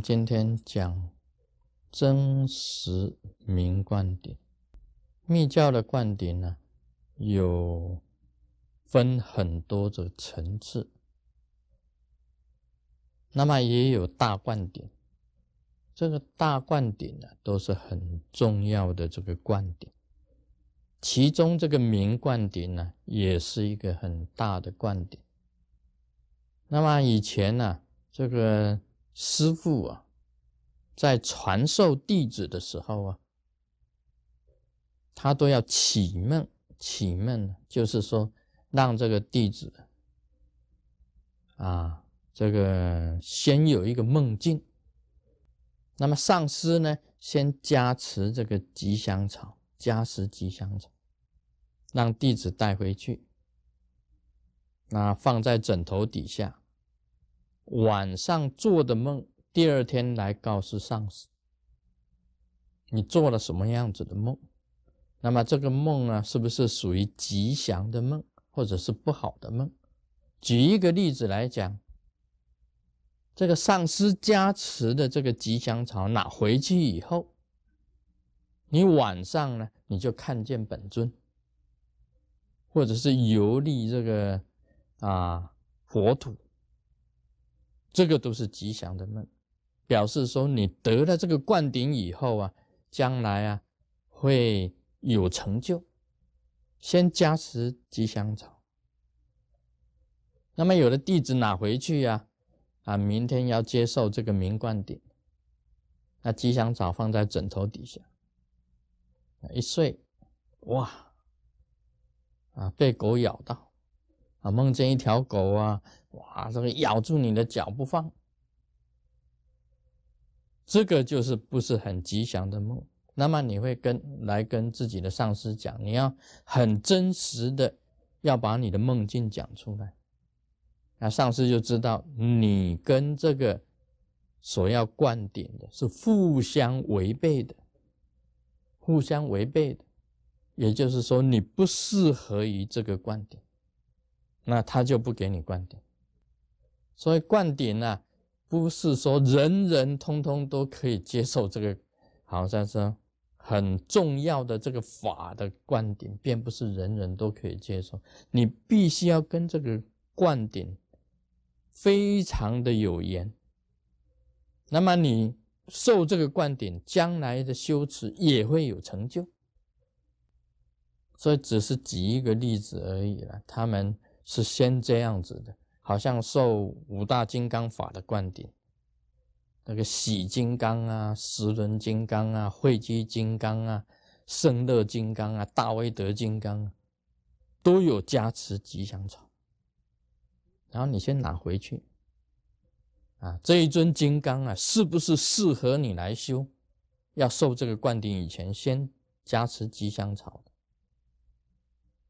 今天讲真实名灌顶，密教的灌顶呢，有分很多的层次，那么也有大灌顶。这个大灌顶呢，都是很重要的这个灌顶，其中这个明灌顶呢，也是一个很大的灌顶。那么以前呢，这个师傅啊，在传授弟子的时候啊，他都要启梦，启梦就是说让这个弟子啊，这个先有一个梦境。那么上师呢，先加持这个吉祥草，加持吉祥草，让弟子带回去，那放在枕头底下。晚上做的梦，第二天来告诉上司，你做了什么样子的梦？那么这个梦呢，是不是属于吉祥的梦，或者是不好的梦？举一个例子来讲，这个上司加持的这个吉祥草拿回去以后，你晚上呢，你就看见本尊，或者是游历这个啊佛土。这个都是吉祥的梦，表示说你得了这个灌顶以后啊，将来啊会有成就。先加持吉祥草，那么有的弟子拿回去呀，啊，明天要接受这个明灌顶，那吉祥草放在枕头底下，一睡，哇，啊，被狗咬到，啊，梦见一条狗啊。哇，这个咬住你的脚不放，这个就是不是很吉祥的梦。那么你会跟来跟自己的上司讲，你要很真实的要把你的梦境讲出来，那上司就知道你跟这个所要灌顶的是互相违背的，互相违背的，也就是说你不适合于这个灌顶，那他就不给你灌顶。所以灌顶呢，不是说人人通通都可以接受这个，好像是很重要的这个法的灌顶，并不是人人都可以接受。你必须要跟这个灌顶非常的有缘，那么你受这个灌顶，将来的修持也会有成就。所以只是举一个例子而已了，他们是先这样子的。好像受五大金刚法的灌顶，那个喜金刚啊、十轮金刚啊、慧基金刚啊、胜乐金刚啊、大威德金刚啊，都有加持吉祥草。然后你先拿回去啊，这一尊金刚啊，是不是适合你来修？要受这个灌顶以前，先加持吉祥草。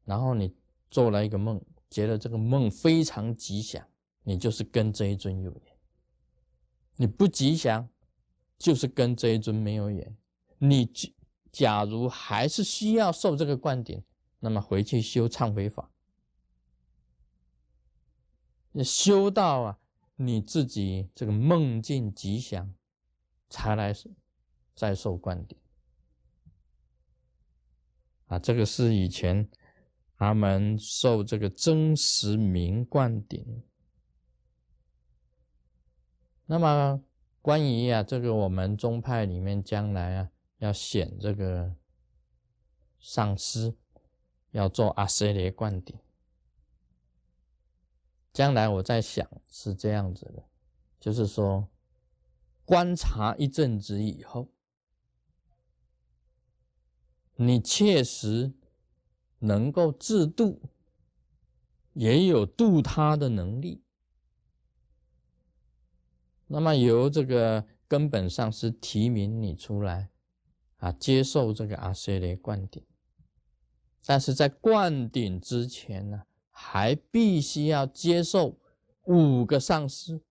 然后你做了一个梦。觉得这个梦非常吉祥，你就是跟这一尊有缘；你不吉祥，就是跟这一尊没有缘。你假如还是需要受这个灌顶，那么回去修忏悔法，你修到啊，你自己这个梦境吉祥，才来再受灌顶。啊，这个是以前。他们受这个真实名灌顶。那么关于啊，这个我们宗派里面将来啊，要选这个上师，要做阿阇黎灌顶。将来我在想是这样子的，就是说观察一阵子以后，你确实。能够自度，也有度他的能力。那么由这个根本上是提名你出来，啊，接受这个阿阇黎灌顶。但是在灌顶之前呢，还必须要接受五个上师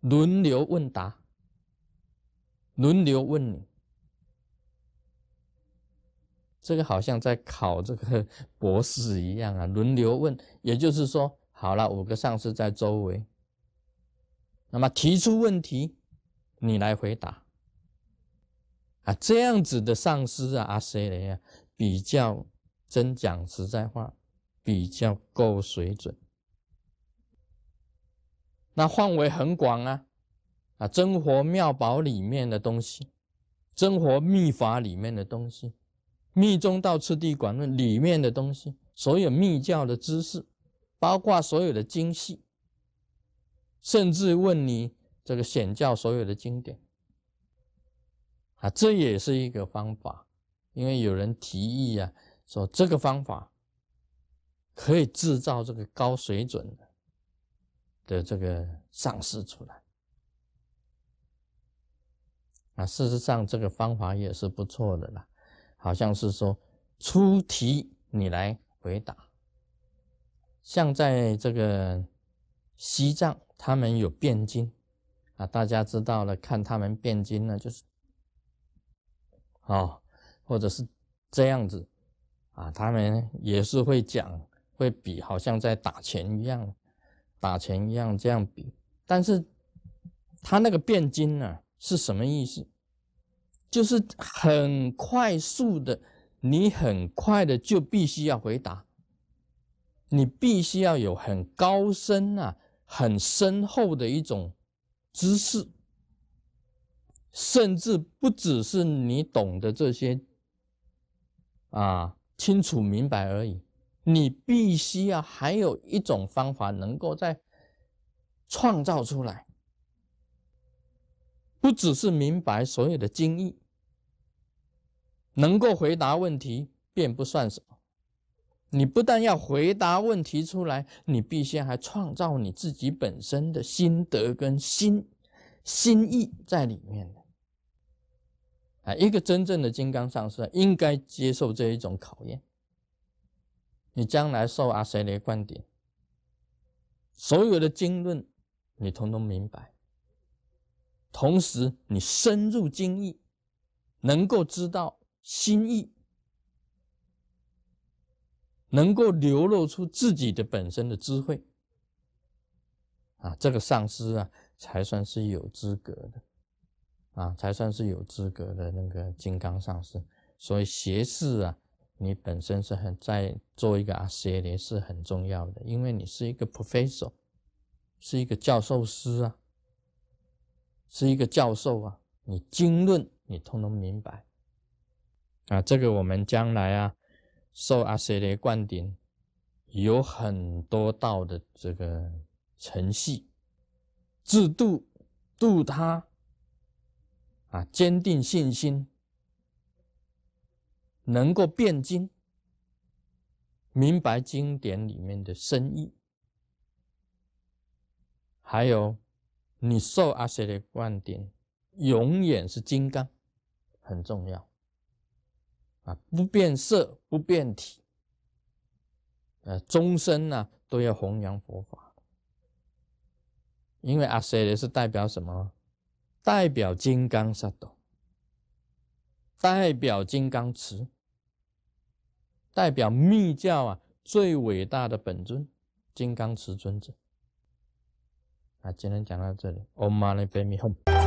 轮流问答，轮流问你。这个好像在考这个 博士一样啊，轮流问。也就是说，好了，五个上司在周围，那么提出问题，你来回答。啊，这样子的上师啊，阿谁雷啊，比较真讲实在话，比较够水准。那范围很广啊，啊，真活妙宝里面的东西，真活秘法里面的东西，密宗道次第广论里面的东西，所有密教的知识，包括所有的经系，甚至问你这个显教所有的经典。啊，这也是一个方法，因为有人提议啊，说这个方法可以制造这个高水准的的这个上市出来。啊，事实上这个方法也是不错的啦，好像是说出题你来回答，像在这个西藏，他们有辩经啊，大家知道了，看他们辩经呢，就是。哦，或者是这样子啊，他们也是会讲，会比，好像在打钱一样，打钱一样这样比。但是他那个辩经呢，是什么意思？就是很快速的，你很快的就必须要回答，你必须要有很高深啊、很深厚的一种知识。甚至不只是你懂得这些啊，清楚明白而已，你必须要还有一种方法，能够在创造出来，不只是明白所有的经义，能够回答问题便不算什么。你不但要回答问题出来，你必须还创造你自己本身的心得跟心心意在里面的。啊，一个真正的金刚上师应该接受这一种考验。你将来受阿塞雷灌顶，所有的经论你通通明白，同时你深入经义，能够知道心意，能够流露出自己的本身的智慧，啊，这个上师啊，才算是有资格的。啊，才算是有资格的那个金刚上师。所以学士啊，你本身是很在做一个阿邪连是很重要的，因为你是一个 professor，是一个教授师啊，是一个教授啊，你经论你通通明白啊。这个我们将来啊，受阿邪雷灌顶，有很多道的这个程序制度度他。啊，坚定信心，能够辩经，明白经典里面的深意，还有你受阿舍的观点，永远是金刚，很重要。啊，不变色，不变体，呃，终身呢都要弘扬佛法，因为阿舍的是代表什么？代表金刚萨埵，代表金刚持，代表密教啊最伟大的本尊金刚持尊者。啊，今天讲到这里，Om Mani Padme Hum。